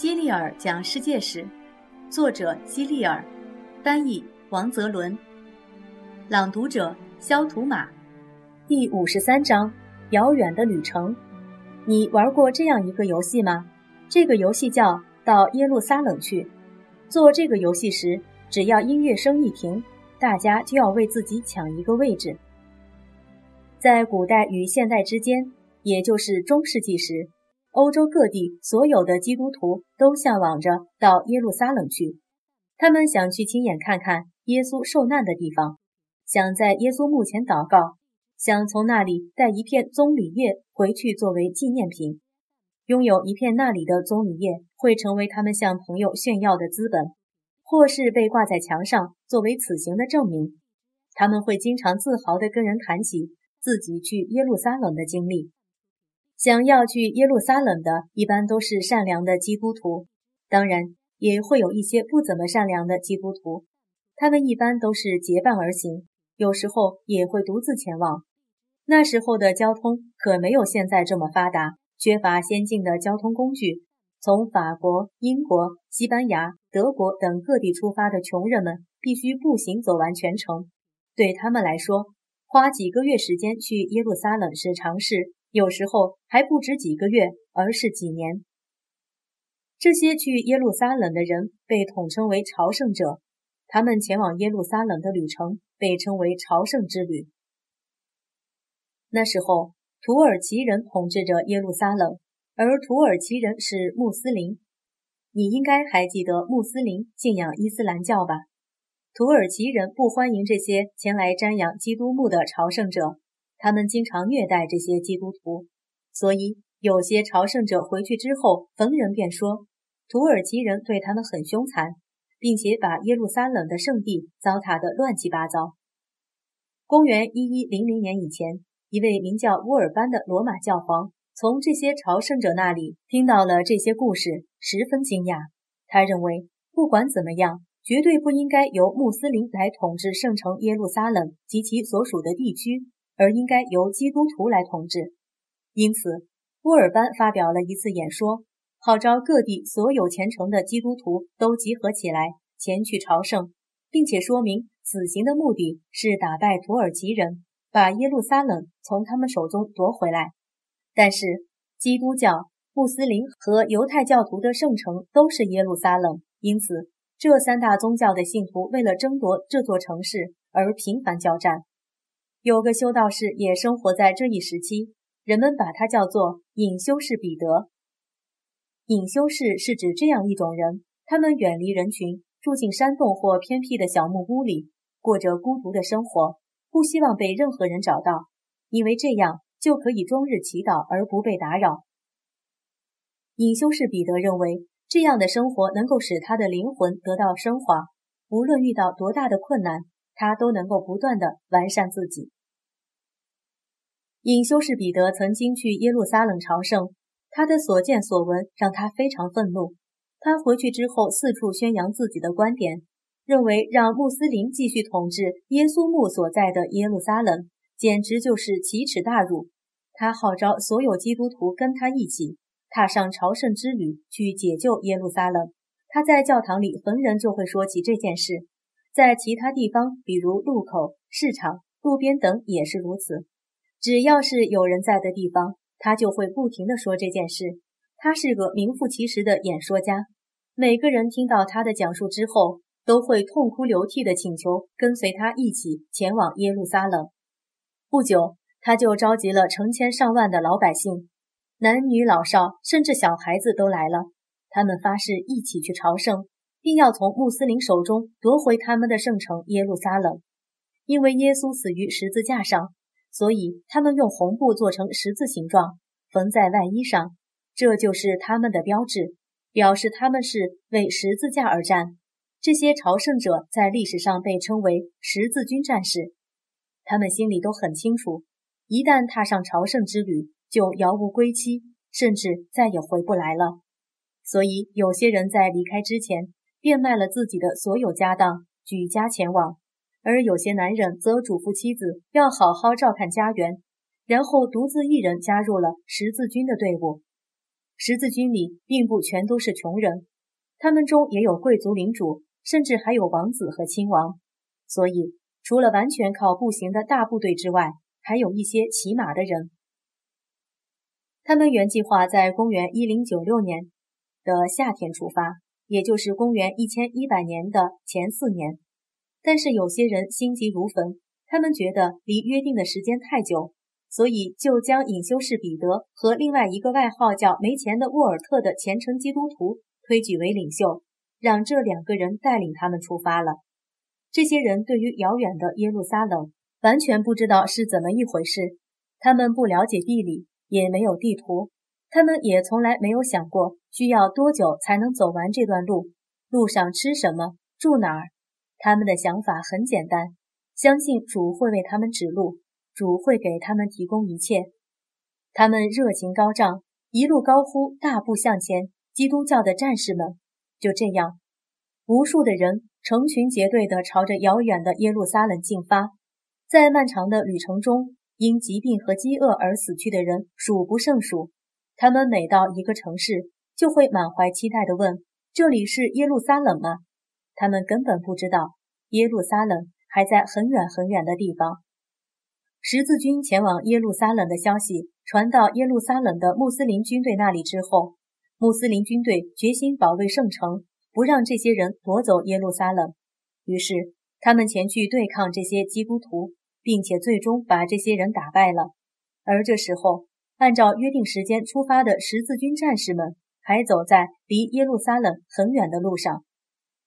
希利尔讲世界史，作者希利尔，翻译王泽伦，朗读者肖图马。第五十三章：遥远的旅程。你玩过这样一个游戏吗？这个游戏叫《到耶路撒冷去》。做这个游戏时，只要音乐声一停，大家就要为自己抢一个位置。在古代与现代之间，也就是中世纪时。欧洲各地所有的基督徒都向往着到耶路撒冷去，他们想去亲眼看看耶稣受难的地方，想在耶稣墓前祷告，想从那里带一片棕榈叶回去作为纪念品。拥有一片那里的棕榈叶会成为他们向朋友炫耀的资本，或是被挂在墙上作为此行的证明。他们会经常自豪地跟人谈起自己去耶路撒冷的经历。想要去耶路撒冷的，一般都是善良的基督徒，当然也会有一些不怎么善良的基督徒。他们一般都是结伴而行，有时候也会独自前往。那时候的交通可没有现在这么发达，缺乏先进的交通工具。从法国、英国、西班牙、德国等各地出发的穷人们，必须步行走完全程。对他们来说，花几个月时间去耶路撒冷是常事。有时候还不止几个月，而是几年。这些去耶路撒冷的人被统称为朝圣者，他们前往耶路撒冷的旅程被称为朝圣之旅。那时候，土耳其人统治着耶路撒冷，而土耳其人是穆斯林。你应该还记得穆斯林信仰伊斯兰教吧？土耳其人不欢迎这些前来瞻仰基督墓的朝圣者。他们经常虐待这些基督徒，所以有些朝圣者回去之后，逢人便说土耳其人对他们很凶残，并且把耶路撒冷的圣地糟蹋得乱七八糟。公元一一零零年以前，一位名叫乌尔班的罗马教皇从这些朝圣者那里听到了这些故事，十分惊讶。他认为，不管怎么样，绝对不应该由穆斯林来统治圣城耶路撒冷及其所属的地区。而应该由基督徒来统治，因此，乌尔班发表了一次演说，号召各地所有虔诚的基督徒都集合起来前去朝圣，并且说明此行的目的是打败土耳其人，把耶路撒冷从他们手中夺回来。但是，基督教、穆斯林和犹太教徒的圣城都是耶路撒冷，因此，这三大宗教的信徒为了争夺这座城市而频繁交战。有个修道士也生活在这一时期，人们把他叫做隐修士彼得。隐修士是指这样一种人，他们远离人群，住进山洞或偏僻的小木屋里，过着孤独的生活，不希望被任何人找到，因为这样就可以终日祈祷而不被打扰。隐修士彼得认为，这样的生活能够使他的灵魂得到升华，无论遇到多大的困难。他都能够不断的完善自己。隐修士彼得曾经去耶路撒冷朝圣，他的所见所闻让他非常愤怒。他回去之后四处宣扬自己的观点，认为让穆斯林继续统治耶稣墓所在的耶路撒冷，简直就是奇耻大辱。他号召所有基督徒跟他一起踏上朝圣之旅，去解救耶路撒冷。他在教堂里逢人就会说起这件事。在其他地方，比如路口、市场、路边等也是如此。只要是有人在的地方，他就会不停地说这件事。他是个名副其实的演说家。每个人听到他的讲述之后，都会痛哭流涕地请求跟随他一起前往耶路撒冷。不久，他就召集了成千上万的老百姓，男女老少，甚至小孩子都来了。他们发誓一起去朝圣。并要从穆斯林手中夺回他们的圣城耶路撒冷，因为耶稣死于十字架上，所以他们用红布做成十字形状，缝在外衣上，这就是他们的标志，表示他们是为十字架而战。这些朝圣者在历史上被称为十字军战士，他们心里都很清楚，一旦踏上朝圣之旅，就遥无归期，甚至再也回不来了。所以，有些人在离开之前。变卖了自己的所有家当，举家前往；而有些男人则嘱咐妻子要好好照看家园，然后独自一人加入了十字军的队伍。十字军里并不全都是穷人，他们中也有贵族领主，甚至还有王子和亲王。所以，除了完全靠步行的大部队之外，还有一些骑马的人。他们原计划在公元一零九六年的夏天出发，也就是公元一千一百年的前四年。但是有些人心急如焚，他们觉得离约定的时间太久，所以就将隐修士彼得和另外一个外号叫“没钱的沃尔特”的虔诚基督徒推举为领袖，让这两个人带领他们出发了。这些人对于遥远的耶路撒冷完全不知道是怎么一回事，他们不了解地理。也没有地图，他们也从来没有想过需要多久才能走完这段路，路上吃什么，住哪儿。他们的想法很简单，相信主会为他们指路，主会给他们提供一切。他们热情高涨，一路高呼，大步向前。基督教的战士们就这样，无数的人成群结队地朝着遥远的耶路撒冷进发，在漫长的旅程中。因疾病和饥饿而死去的人数不胜数。他们每到一个城市，就会满怀期待地问：“这里是耶路撒冷吗？”他们根本不知道，耶路撒冷还在很远很远的地方。十字军前往耶路撒冷的消息传到耶路撒冷的穆斯林军队那里之后，穆斯林军队决心保卫圣城，不让这些人夺走耶路撒冷。于是，他们前去对抗这些基督徒。并且最终把这些人打败了。而这时候，按照约定时间出发的十字军战士们还走在离耶路撒冷很远的路上。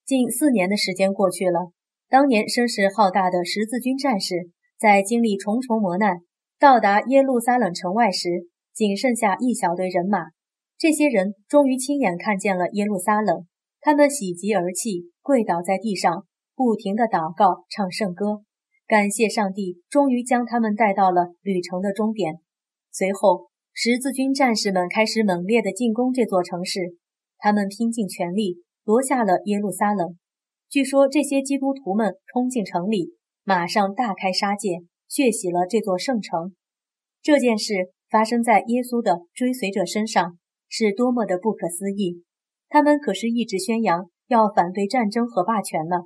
近四年的时间过去了，当年声势浩大的十字军战士在经历重重磨难，到达耶路撒冷城外时，仅剩下一小队人马。这些人终于亲眼看见了耶路撒冷，他们喜极而泣，跪倒在地上，不停地祷告，唱圣歌。感谢上帝，终于将他们带到了旅程的终点。随后，十字军战士们开始猛烈地进攻这座城市。他们拼尽全力夺下了耶路撒冷。据说，这些基督徒们冲进城里，马上大开杀戒，血洗了这座圣城。这件事发生在耶稣的追随者身上，是多么的不可思议！他们可是一直宣扬要反对战争和霸权呢。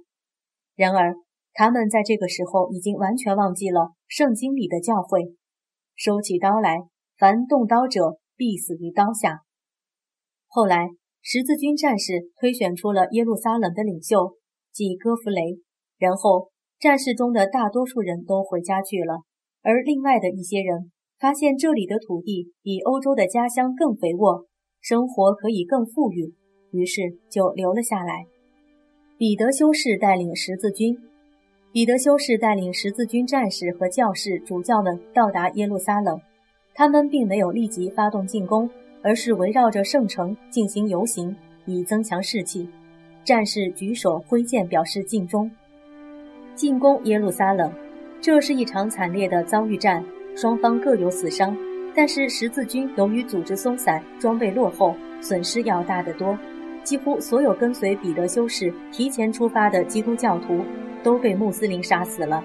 然而，他们在这个时候已经完全忘记了圣经里的教诲，收起刀来，凡动刀者必死于刀下。后来，十字军战士推选出了耶路撒冷的领袖，即哥弗雷。然后，战士中的大多数人都回家去了，而另外的一些人发现这里的土地比欧洲的家乡更肥沃，生活可以更富裕，于是就留了下来。彼得修士带领十字军。彼得修士带领十字军战士和教士、主教们到达耶路撒冷。他们并没有立即发动进攻，而是围绕着圣城进行游行，以增强士气。战士举手挥剑表示尽忠。进攻耶路撒冷，这是一场惨烈的遭遇战，双方各有死伤。但是十字军由于组织松散、装备落后，损失要大得多。几乎所有跟随彼得修士提前出发的基督教徒。都被穆斯林杀死了。